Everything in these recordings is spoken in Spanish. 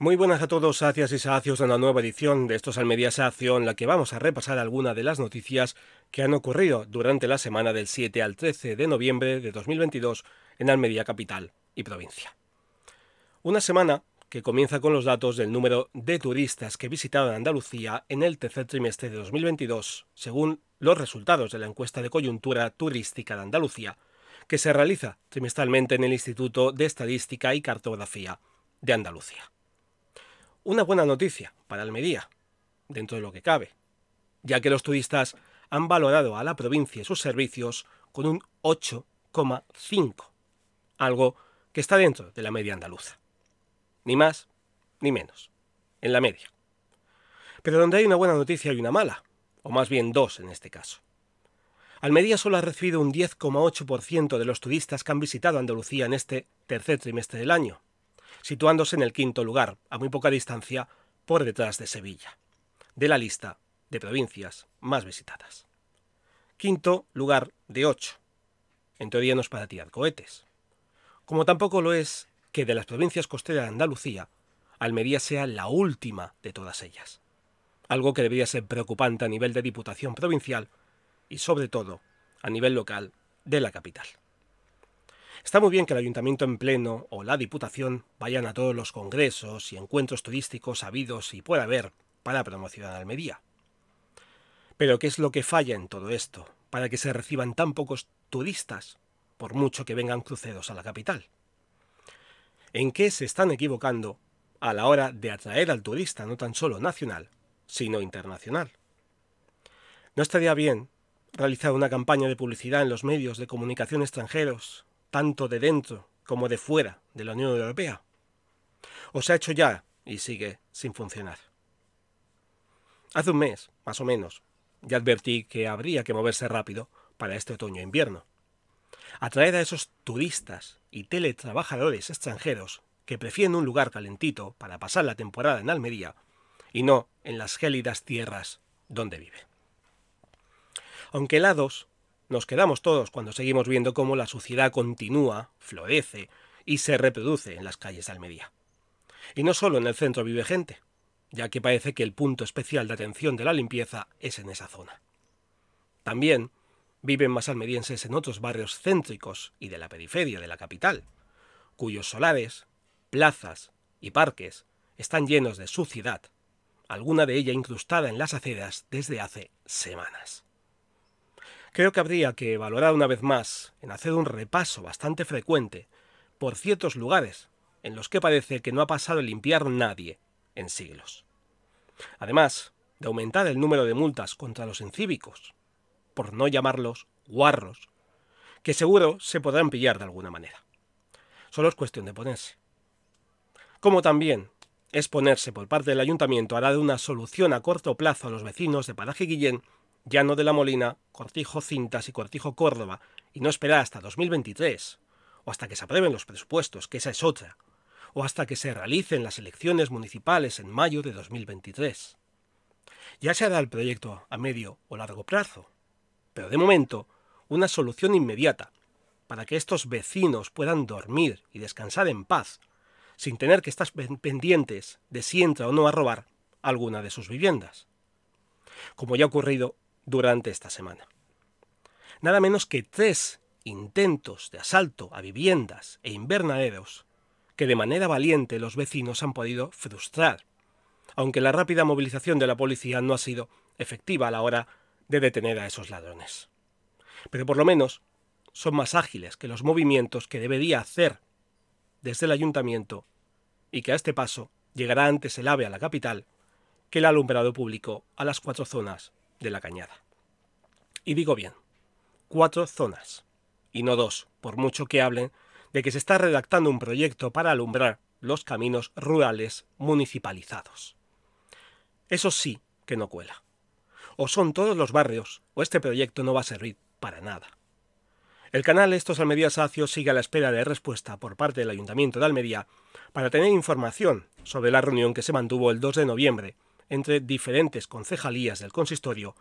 Muy buenas a todos, sacias y sacios de una nueva edición de estos Almería Sacio, en la que vamos a repasar algunas de las noticias que han ocurrido durante la semana del 7 al 13 de noviembre de 2022 en Almería capital y provincia. Una semana que comienza con los datos del número de turistas que visitaron Andalucía en el tercer trimestre de 2022, según los resultados de la encuesta de coyuntura turística de Andalucía, que se realiza trimestralmente en el Instituto de Estadística y Cartografía de Andalucía. Una buena noticia para Almería, dentro de lo que cabe, ya que los turistas han valorado a la provincia y sus servicios con un 8,5, algo que está dentro de la media andaluza. Ni más ni menos, en la media. Pero donde hay una buena noticia hay una mala, o más bien dos en este caso. Almería solo ha recibido un 10,8% de los turistas que han visitado Andalucía en este tercer trimestre del año, situándose en el quinto lugar, a muy poca distancia, por detrás de Sevilla, de la lista de provincias más visitadas. Quinto lugar de ocho. En teoría no es para tirar cohetes. Como tampoco lo es que de las provincias costeras de Andalucía, Almería sea la última de todas ellas. Algo que debería ser preocupante a nivel de Diputación Provincial y sobre todo a nivel local de la capital. Está muy bien que el ayuntamiento en pleno o la diputación vayan a todos los congresos y encuentros turísticos habidos y pueda haber para promocionar Almería. Pero ¿qué es lo que falla en todo esto para que se reciban tan pocos turistas, por mucho que vengan cruceros a la capital? ¿En qué se están equivocando a la hora de atraer al turista no tan solo nacional, sino internacional? ¿No estaría bien realizar una campaña de publicidad en los medios de comunicación extranjeros tanto de dentro como de fuera de la Unión Europea? ¿O se ha hecho ya y sigue sin funcionar? Hace un mes, más o menos, ya advertí que habría que moverse rápido para este otoño-invierno. Atraer a esos turistas y teletrabajadores extranjeros que prefieren un lugar calentito para pasar la temporada en Almería y no en las gélidas tierras donde vive. Aunque helados, nos quedamos todos cuando seguimos viendo cómo la suciedad continúa, florece y se reproduce en las calles de Almería. Y no solo en el centro vive gente, ya que parece que el punto especial de atención de la limpieza es en esa zona. También viven más almerienses en otros barrios céntricos y de la periferia de la capital, cuyos solares, plazas y parques están llenos de suciedad, alguna de ella incrustada en las aceras desde hace semanas. Creo que habría que valorar una vez más en hacer un repaso bastante frecuente por ciertos lugares en los que parece que no ha pasado a limpiar nadie en siglos. Además de aumentar el número de multas contra los encívicos, por no llamarlos guarros, que seguro se podrán pillar de alguna manera. Solo es cuestión de ponerse. Como también es ponerse por parte del ayuntamiento a dar una solución a corto plazo a los vecinos de Paraje Guillén Llano de la Molina, Cortijo Cintas y Cortijo Córdoba, y no esperar hasta 2023, o hasta que se aprueben los presupuestos, que esa es otra, o hasta que se realicen las elecciones municipales en mayo de 2023. Ya se hará el proyecto a medio o largo plazo, pero de momento una solución inmediata para que estos vecinos puedan dormir y descansar en paz, sin tener que estar pendientes de si entra o no a robar alguna de sus viviendas. Como ya ha ocurrido durante esta semana. Nada menos que tres intentos de asalto a viviendas e invernaderos que de manera valiente los vecinos han podido frustrar, aunque la rápida movilización de la policía no ha sido efectiva a la hora de detener a esos ladrones. Pero por lo menos son más ágiles que los movimientos que debería hacer desde el ayuntamiento y que a este paso llegará antes el AVE a la capital que el alumbrado público a las cuatro zonas de la cañada. Y digo bien, cuatro zonas, y no dos, por mucho que hablen de que se está redactando un proyecto para alumbrar los caminos rurales municipalizados. Eso sí que no cuela. O son todos los barrios, o este proyecto no va a servir para nada. El canal Estos Almería Sacios sigue a la espera de respuesta por parte del Ayuntamiento de Almería para tener información sobre la reunión que se mantuvo el 2 de noviembre entre diferentes concejalías del consistorio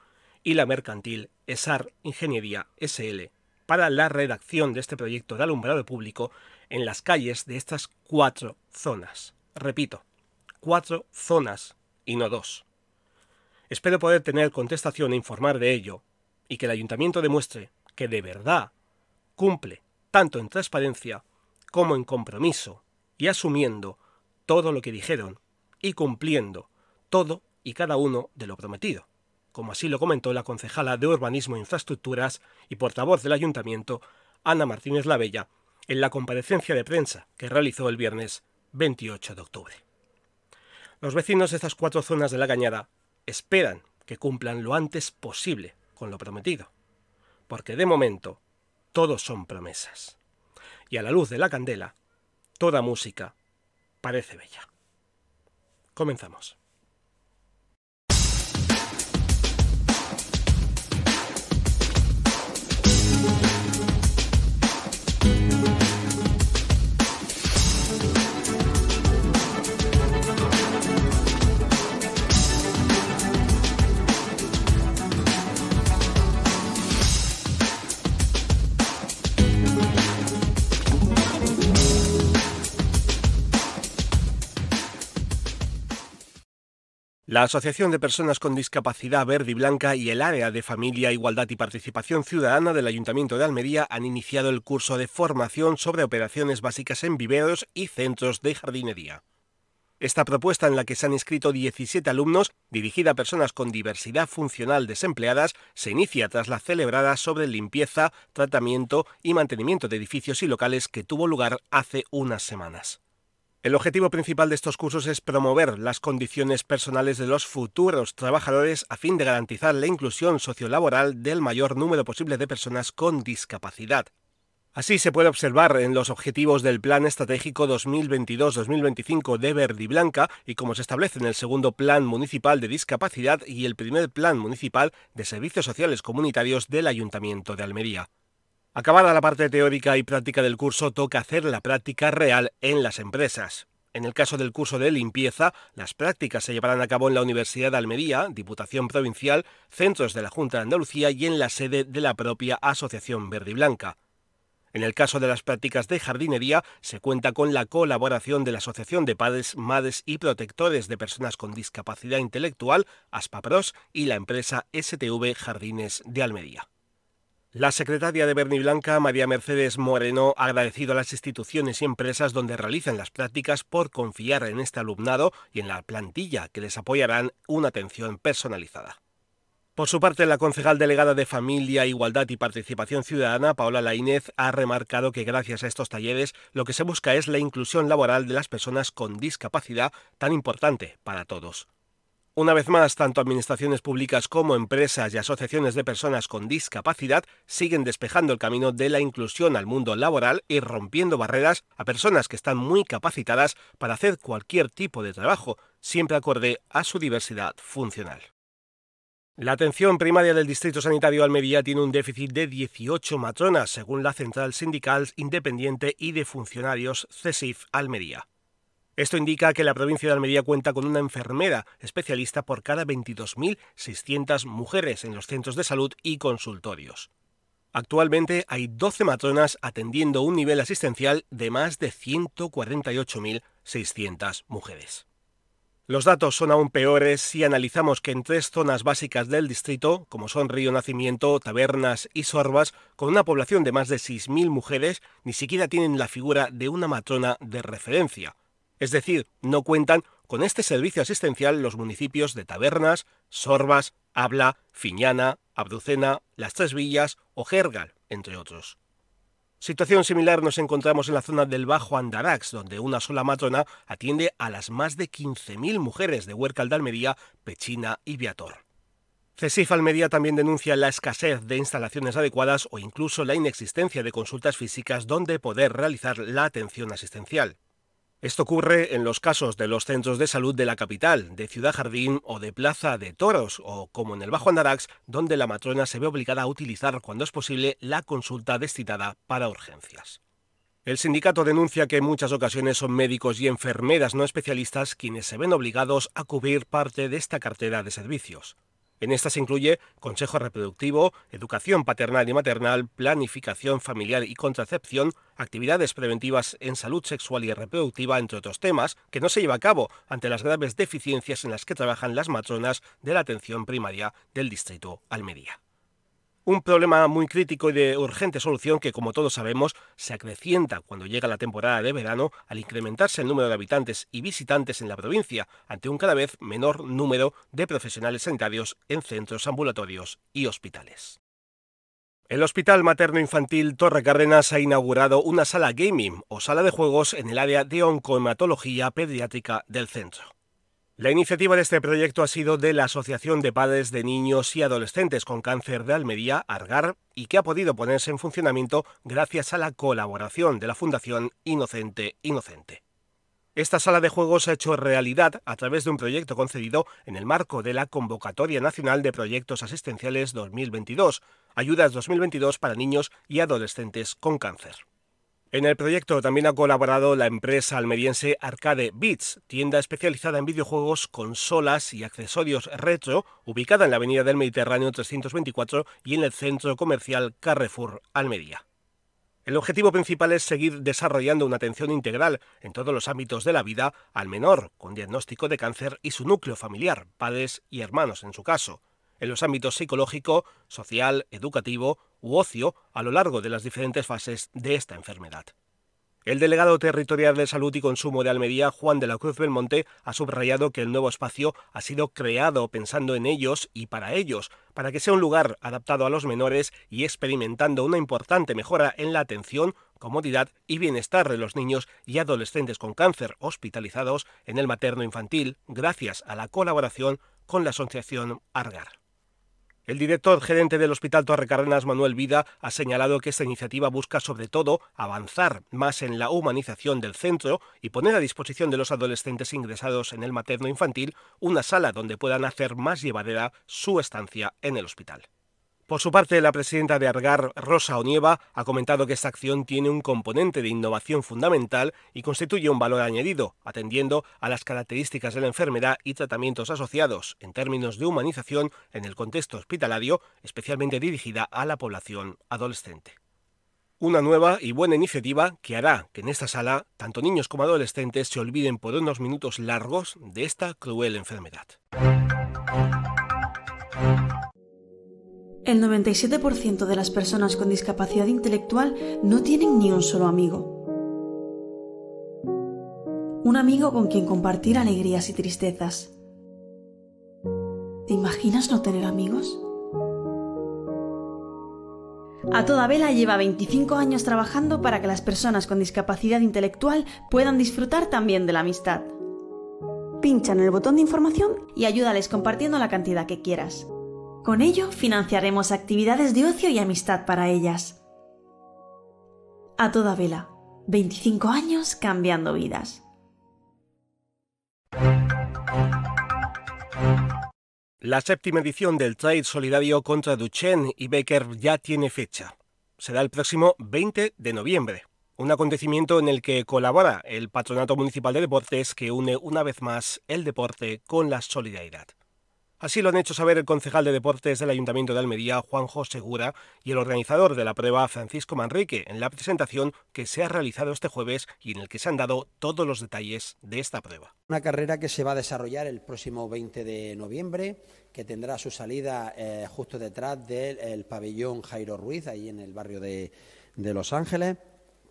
y la mercantil ESAR Ingeniería SL para la redacción de este proyecto de alumbrado público en las calles de estas cuatro zonas. Repito, cuatro zonas y no dos. Espero poder tener contestación e informar de ello y que el ayuntamiento demuestre que de verdad cumple tanto en transparencia como en compromiso y asumiendo todo lo que dijeron y cumpliendo todo y cada uno de lo prometido, como así lo comentó la concejala de Urbanismo e Infraestructuras y portavoz del ayuntamiento, Ana Martínez Lavella, en la comparecencia de prensa que realizó el viernes 28 de octubre. Los vecinos de estas cuatro zonas de la Cañada esperan que cumplan lo antes posible con lo prometido, porque de momento todos son promesas. Y a la luz de la candela, toda música parece bella. Comenzamos. La Asociación de Personas con Discapacidad Verde y Blanca y el Área de Familia, Igualdad y Participación Ciudadana del Ayuntamiento de Almería han iniciado el curso de formación sobre operaciones básicas en viveros y centros de jardinería. Esta propuesta, en la que se han inscrito 17 alumnos, dirigida a personas con diversidad funcional desempleadas, se inicia tras la celebrada sobre limpieza, tratamiento y mantenimiento de edificios y locales que tuvo lugar hace unas semanas. El objetivo principal de estos cursos es promover las condiciones personales de los futuros trabajadores a fin de garantizar la inclusión sociolaboral del mayor número posible de personas con discapacidad. Así se puede observar en los objetivos del Plan Estratégico 2022-2025 de Verde y Blanca y como se establece en el segundo Plan Municipal de Discapacidad y el primer Plan Municipal de Servicios Sociales Comunitarios del Ayuntamiento de Almería. Acabada la parte teórica y práctica del curso, toca hacer la práctica real en las empresas. En el caso del curso de limpieza, las prácticas se llevarán a cabo en la Universidad de Almería, Diputación Provincial, centros de la Junta de Andalucía y en la sede de la propia Asociación Verde y Blanca. En el caso de las prácticas de jardinería, se cuenta con la colaboración de la Asociación de Padres, Madres y Protectores de Personas con Discapacidad Intelectual, ASPAPROS, y la empresa STV Jardines de Almería. La secretaria de Berni Blanca, María Mercedes Moreno, ha agradecido a las instituciones y empresas donde realizan las prácticas por confiar en este alumnado y en la plantilla que les apoyarán una atención personalizada. Por su parte, la concejal delegada de Familia, Igualdad y Participación Ciudadana, Paola Laínez, ha remarcado que gracias a estos talleres lo que se busca es la inclusión laboral de las personas con discapacidad tan importante para todos. Una vez más, tanto administraciones públicas como empresas y asociaciones de personas con discapacidad siguen despejando el camino de la inclusión al mundo laboral y rompiendo barreras a personas que están muy capacitadas para hacer cualquier tipo de trabajo, siempre acorde a su diversidad funcional. La atención primaria del Distrito Sanitario Almería tiene un déficit de 18 matronas, según la Central Sindical Independiente y de Funcionarios CESIF Almería. Esto indica que la provincia de Almería cuenta con una enfermera especialista por cada 22.600 mujeres en los centros de salud y consultorios. Actualmente hay 12 matronas atendiendo un nivel asistencial de más de 148.600 mujeres. Los datos son aún peores si analizamos que en tres zonas básicas del distrito, como son Río Nacimiento, Tabernas y Sorbas, con una población de más de 6.000 mujeres, ni siquiera tienen la figura de una matrona de referencia, es decir, no cuentan con este servicio asistencial los municipios de Tabernas, Sorbas, Habla, Fiñana, Abducena, Las Tres Villas o Gergal, entre otros. Situación similar nos encontramos en la zona del Bajo Andarax, donde una sola matrona atiende a las más de 15.000 mujeres de Huércal de Almería, Pechina y Viator. CESIF Almería también denuncia la escasez de instalaciones adecuadas o incluso la inexistencia de consultas físicas donde poder realizar la atención asistencial. Esto ocurre en los casos de los centros de salud de la capital, de Ciudad Jardín o de Plaza de Toros, o como en el Bajo Andarax, donde la matrona se ve obligada a utilizar cuando es posible la consulta destinada para urgencias. El sindicato denuncia que en muchas ocasiones son médicos y enfermeras no especialistas quienes se ven obligados a cubrir parte de esta cartera de servicios. En esta se incluye consejo reproductivo, educación paternal y maternal, planificación familiar y contracepción, actividades preventivas en salud sexual y reproductiva, entre otros temas, que no se lleva a cabo ante las graves deficiencias en las que trabajan las matronas de la atención primaria del distrito Almería. Un problema muy crítico y de urgente solución que, como todos sabemos, se acrecienta cuando llega la temporada de verano al incrementarse el número de habitantes y visitantes en la provincia ante un cada vez menor número de profesionales sanitarios en centros ambulatorios y hospitales. El Hospital Materno Infantil Torre Cárdenas ha inaugurado una sala gaming o sala de juegos en el área de oncohematología pediátrica del centro. La iniciativa de este proyecto ha sido de la Asociación de Padres de Niños y Adolescentes con Cáncer de Almería, ARGAR, y que ha podido ponerse en funcionamiento gracias a la colaboración de la Fundación Inocente Inocente. Esta sala de juegos se ha hecho realidad a través de un proyecto concedido en el marco de la Convocatoria Nacional de Proyectos Asistenciales 2022, Ayudas 2022 para niños y adolescentes con cáncer. En el proyecto también ha colaborado la empresa almeriense Arcade Beats, tienda especializada en videojuegos, consolas y accesorios retro, ubicada en la Avenida del Mediterráneo 324 y en el centro comercial Carrefour Almería. El objetivo principal es seguir desarrollando una atención integral en todos los ámbitos de la vida al menor con diagnóstico de cáncer y su núcleo familiar, padres y hermanos en su caso, en los ámbitos psicológico, social, educativo u ocio a lo largo de las diferentes fases de esta enfermedad. El delegado territorial de Salud y Consumo de Almería, Juan de la Cruz Belmonte, ha subrayado que el nuevo espacio ha sido creado pensando en ellos y para ellos, para que sea un lugar adaptado a los menores y experimentando una importante mejora en la atención, comodidad y bienestar de los niños y adolescentes con cáncer hospitalizados en el materno infantil, gracias a la colaboración con la asociación Argar. El director gerente del Hospital Torre Cárdenas, Manuel Vida, ha señalado que esta iniciativa busca sobre todo avanzar más en la humanización del centro y poner a disposición de los adolescentes ingresados en el materno infantil una sala donde puedan hacer más llevadera su estancia en el hospital. Por su parte, la presidenta de Argar, Rosa Onieva, ha comentado que esta acción tiene un componente de innovación fundamental y constituye un valor añadido, atendiendo a las características de la enfermedad y tratamientos asociados en términos de humanización en el contexto hospitalario, especialmente dirigida a la población adolescente. Una nueva y buena iniciativa que hará que en esta sala tanto niños como adolescentes se olviden por unos minutos largos de esta cruel enfermedad. El 97% de las personas con discapacidad intelectual no tienen ni un solo amigo. Un amigo con quien compartir alegrías y tristezas. ¿Te imaginas no tener amigos? A toda vela lleva 25 años trabajando para que las personas con discapacidad intelectual puedan disfrutar también de la amistad. Pincha en el botón de información y ayúdales compartiendo la cantidad que quieras. Con ello financiaremos actividades de ocio y amistad para ellas. A toda vela, 25 años cambiando vidas. La séptima edición del Trade Solidario contra Duchenne y Becker ya tiene fecha. Será el próximo 20 de noviembre, un acontecimiento en el que colabora el Patronato Municipal de Deportes que une una vez más el deporte con la solidaridad. Así lo han hecho saber el concejal de deportes del Ayuntamiento de Almería, Juanjo Segura, y el organizador de la prueba, Francisco Manrique, en la presentación que se ha realizado este jueves y en el que se han dado todos los detalles de esta prueba. Una carrera que se va a desarrollar el próximo 20 de noviembre, que tendrá su salida eh, justo detrás del pabellón Jairo Ruiz, ahí en el barrio de Los Ángeles.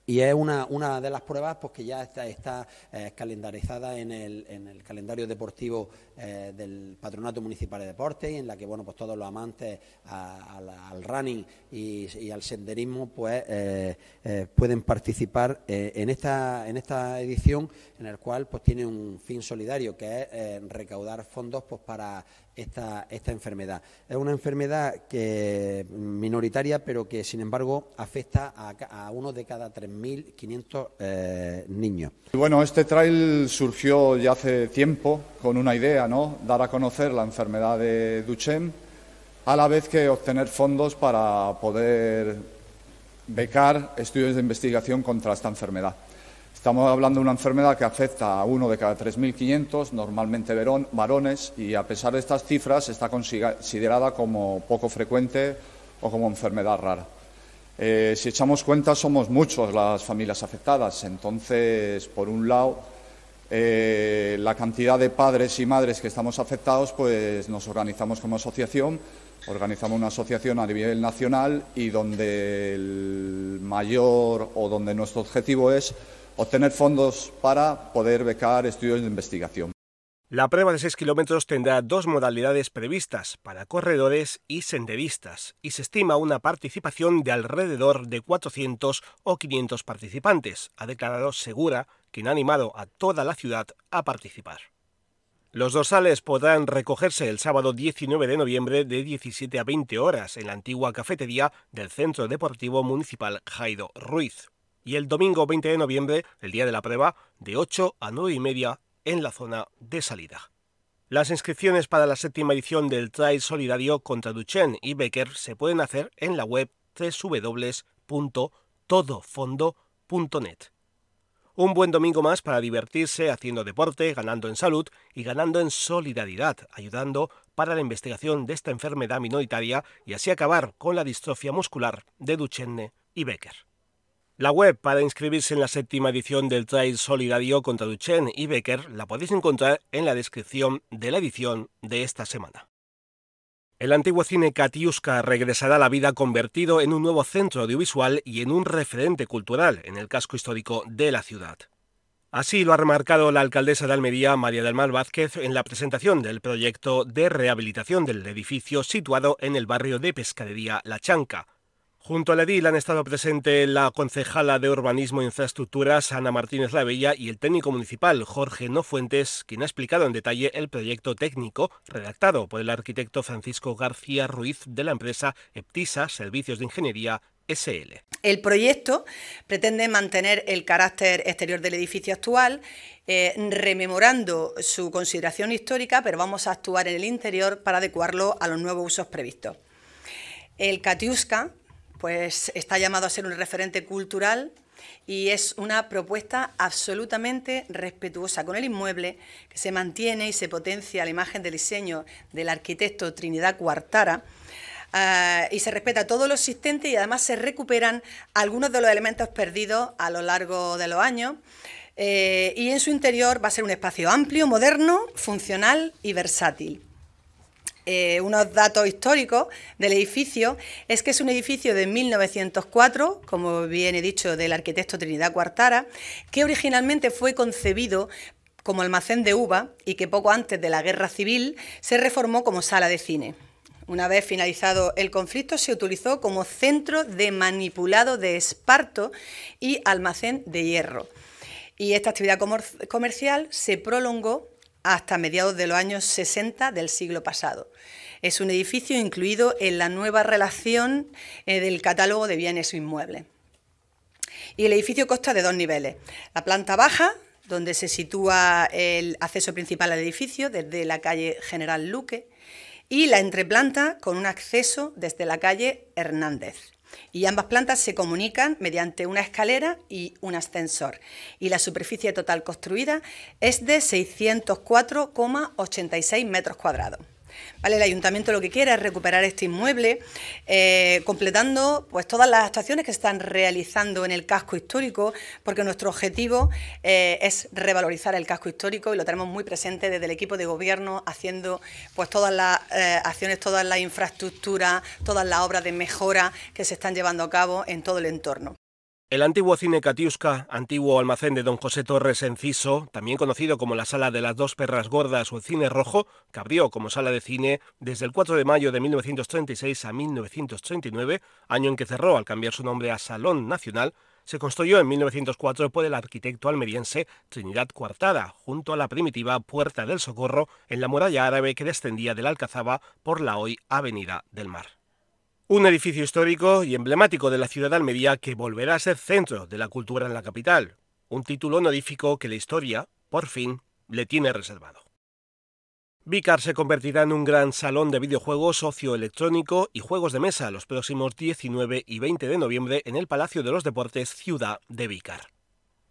Y es una, una de las pruebas pues, que ya está, está eh, calendarizada en el, en el, calendario deportivo eh, del Patronato Municipal de Deportes y en la que bueno, pues, todos los amantes al running y, al senderismo pues, eh, pueden participar en, esta, en esta edición en el cual pues, tiene un fin solidario que es recaudar fondos pues, para esta, enfermedad. Es una enfermedad que minoritaria, pero que sin embargo afecta a, a uno de cada 3.500 eh, niños. Bueno, este trail surgió ya hace tiempo con una idea, ¿no? Dar a conocer la enfermedad de Duchenne, a la vez que obtener fondos para poder becar estudios de investigación contra esta enfermedad. Estamos hablando de una enfermedad que afecta a uno de cada 3.500, normalmente varones, y a pesar de estas cifras está considerada como poco frecuente o como enfermedad rara. Eh, si echamos cuenta, somos muchos las familias afectadas. Entonces, por un lado, eh, la cantidad de padres y madres que estamos afectados, pues nos organizamos como asociación, organizamos una asociación a nivel nacional y donde el mayor o donde nuestro objetivo es obtener fondos para poder becar estudios de investigación. La prueba de 6 kilómetros tendrá dos modalidades previstas para corredores y senderistas y se estima una participación de alrededor de 400 o 500 participantes, ha declarado Segura, quien ha animado a toda la ciudad a participar. Los dorsales podrán recogerse el sábado 19 de noviembre de 17 a 20 horas en la antigua cafetería del Centro Deportivo Municipal Jairo Ruiz y el domingo 20 de noviembre, el día de la prueba, de 8 a 9 y media en la zona de salida. Las inscripciones para la séptima edición del Trail Solidario contra Duchenne y Becker se pueden hacer en la web www.todofondo.net. Un buen domingo más para divertirse haciendo deporte, ganando en salud y ganando en solidaridad, ayudando para la investigación de esta enfermedad minoritaria y así acabar con la distrofia muscular de Duchenne y Becker. La web para inscribirse en la séptima edición del Trail Solidario contra Duchenne y Becker la podéis encontrar en la descripción de la edición de esta semana. El antiguo cine Katiuska regresará a la vida convertido en un nuevo centro audiovisual y en un referente cultural en el casco histórico de la ciudad. Así lo ha remarcado la alcaldesa de Almería, María del Mar Vázquez, en la presentación del proyecto de rehabilitación del edificio situado en el barrio de Pescadería La Chanca, Junto a la edil han estado presentes la concejala de Urbanismo e Infraestructuras, Ana Martínez Lavella, y el técnico municipal, Jorge Nofuentes, quien ha explicado en detalle el proyecto técnico redactado por el arquitecto Francisco García Ruiz de la empresa Eptisa Servicios de Ingeniería SL. El proyecto pretende mantener el carácter exterior del edificio actual, eh, rememorando su consideración histórica, pero vamos a actuar en el interior para adecuarlo a los nuevos usos previstos. El Katiuska pues está llamado a ser un referente cultural y es una propuesta absolutamente respetuosa con el inmueble, que se mantiene y se potencia la imagen del diseño del arquitecto Trinidad Cuartara. Eh, y se respeta todo lo existente y además se recuperan algunos de los elementos perdidos a lo largo de los años. Eh, y en su interior va a ser un espacio amplio, moderno, funcional y versátil. Eh, unos datos históricos del edificio es que es un edificio de 1904, como bien he dicho, del arquitecto Trinidad Cuartara, que originalmente fue concebido como almacén de uva y que poco antes de la guerra civil se reformó como sala de cine. Una vez finalizado el conflicto, se utilizó como centro de manipulado de esparto y almacén de hierro. Y esta actividad comercial se prolongó hasta mediados de los años 60 del siglo pasado. Es un edificio incluido en la nueva relación eh, del catálogo de bienes o inmuebles. Y el edificio consta de dos niveles. La planta baja, donde se sitúa el acceso principal al edificio desde la calle General Luque, y la entreplanta con un acceso desde la calle Hernández y ambas plantas se comunican mediante una escalera y un ascensor. Y la superficie total construida es de 604,86 metros cuadrados. ¿Vale? El ayuntamiento lo que quiere es recuperar este inmueble, eh, completando pues, todas las actuaciones que se están realizando en el casco histórico, porque nuestro objetivo eh, es revalorizar el casco histórico y lo tenemos muy presente desde el equipo de gobierno, haciendo pues, todas las eh, acciones, todas las infraestructuras, todas las obras de mejora que se están llevando a cabo en todo el entorno. El antiguo cine Catiusca, antiguo almacén de don José Torres Enciso, también conocido como la Sala de las Dos Perras Gordas o el Cine Rojo, que abrió como sala de cine desde el 4 de mayo de 1936 a 1939, año en que cerró al cambiar su nombre a Salón Nacional, se construyó en 1904 por el arquitecto almeriense Trinidad Cuartada, junto a la primitiva Puerta del Socorro en la muralla árabe que descendía del Alcazaba por la hoy Avenida del Mar. Un edificio histórico y emblemático de la ciudad de Almería que volverá a ser centro de la cultura en la capital. Un título honorífico que la historia, por fin, le tiene reservado. Vicar se convertirá en un gran salón de videojuegos socioelectrónico y juegos de mesa los próximos 19 y 20 de noviembre en el Palacio de los Deportes Ciudad de Vicar.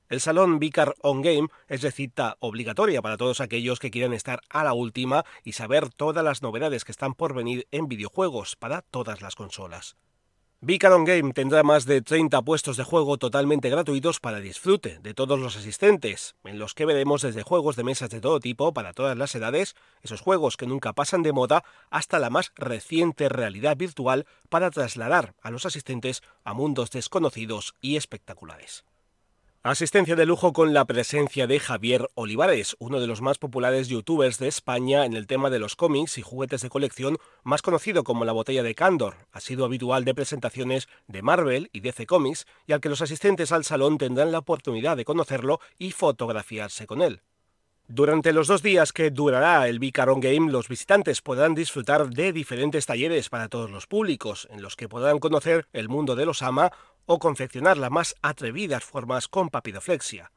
El salón Vicar On Game es de cita obligatoria para todos aquellos que quieran estar a la última y saber todas las novedades que están por venir en videojuegos para todas las consolas. Vicar On Game tendrá más de 30 puestos de juego totalmente gratuitos para disfrute de todos los asistentes, en los que veremos desde juegos de mesas de todo tipo para todas las edades, esos juegos que nunca pasan de moda, hasta la más reciente realidad virtual para trasladar a los asistentes a mundos desconocidos y espectaculares. Asistencia de lujo con la presencia de Javier Olivares, uno de los más populares youtubers de España en el tema de los cómics y juguetes de colección, más conocido como la botella de Candor. Ha sido habitual de presentaciones de Marvel y DC Comics y al que los asistentes al salón tendrán la oportunidad de conocerlo y fotografiarse con él. Durante los dos días que durará el Vicaron Game, los visitantes podrán disfrutar de diferentes talleres para todos los públicos, en los que podrán conocer el mundo de los AMA o confeccionar las más atrevidas formas con papiroflexia.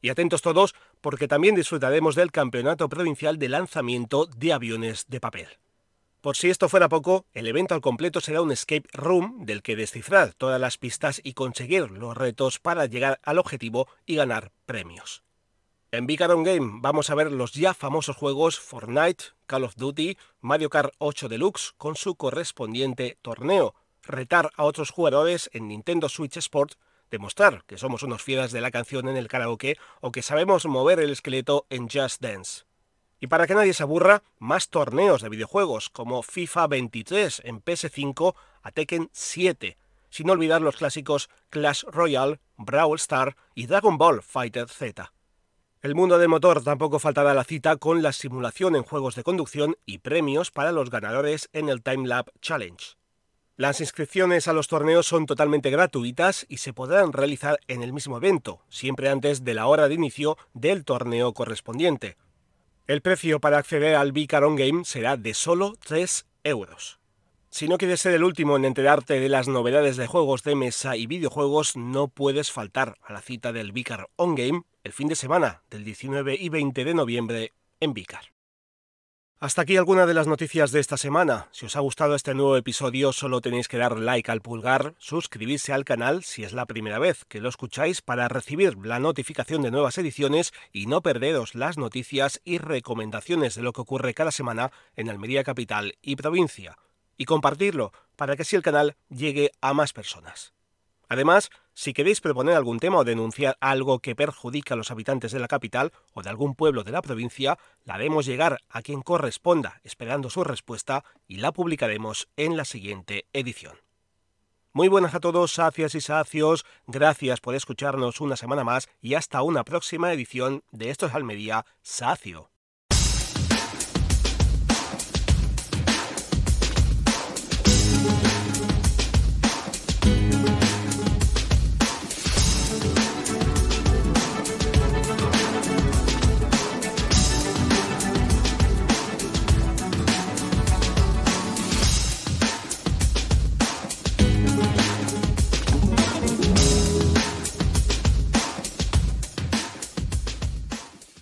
Y atentos todos, porque también disfrutaremos del Campeonato Provincial de Lanzamiento de Aviones de Papel. Por si esto fuera poco, el evento al completo será un escape room del que descifrar todas las pistas y conseguir los retos para llegar al objetivo y ganar premios. En Vicaron Game vamos a ver los ya famosos juegos Fortnite, Call of Duty, Mario Kart 8 Deluxe con su correspondiente torneo, retar a otros jugadores en Nintendo Switch Sport, demostrar que somos unos fieras de la canción en el karaoke o que sabemos mover el esqueleto en Just Dance. Y para que nadie se aburra, más torneos de videojuegos como FIFA 23 en PS5 a Tekken 7, sin olvidar los clásicos Clash Royale, Brawl Star y Dragon Ball Fighter Z. El mundo del motor tampoco faltará la cita con la simulación en juegos de conducción y premios para los ganadores en el Time Lab Challenge. Las inscripciones a los torneos son totalmente gratuitas y se podrán realizar en el mismo evento, siempre antes de la hora de inicio del torneo correspondiente. El precio para acceder al Vicaron Game será de solo 3 euros. Si no quieres ser el último en enterarte de las novedades de juegos de mesa y videojuegos, no puedes faltar a la cita del Vicar On Game el fin de semana del 19 y 20 de noviembre en Vicar. Hasta aquí alguna de las noticias de esta semana. Si os ha gustado este nuevo episodio, solo tenéis que dar like al pulgar, suscribirse al canal si es la primera vez que lo escucháis para recibir la notificación de nuevas ediciones y no perderos las noticias y recomendaciones de lo que ocurre cada semana en Almería Capital y provincia. Y compartirlo para que así el canal llegue a más personas. Además, si queréis proponer algún tema o denunciar algo que perjudica a los habitantes de la capital o de algún pueblo de la provincia, la haremos llegar a quien corresponda, esperando su respuesta, y la publicaremos en la siguiente edición. Muy buenas a todos, sacias y sacios, gracias por escucharnos una semana más y hasta una próxima edición de Esto es Almería Sacio.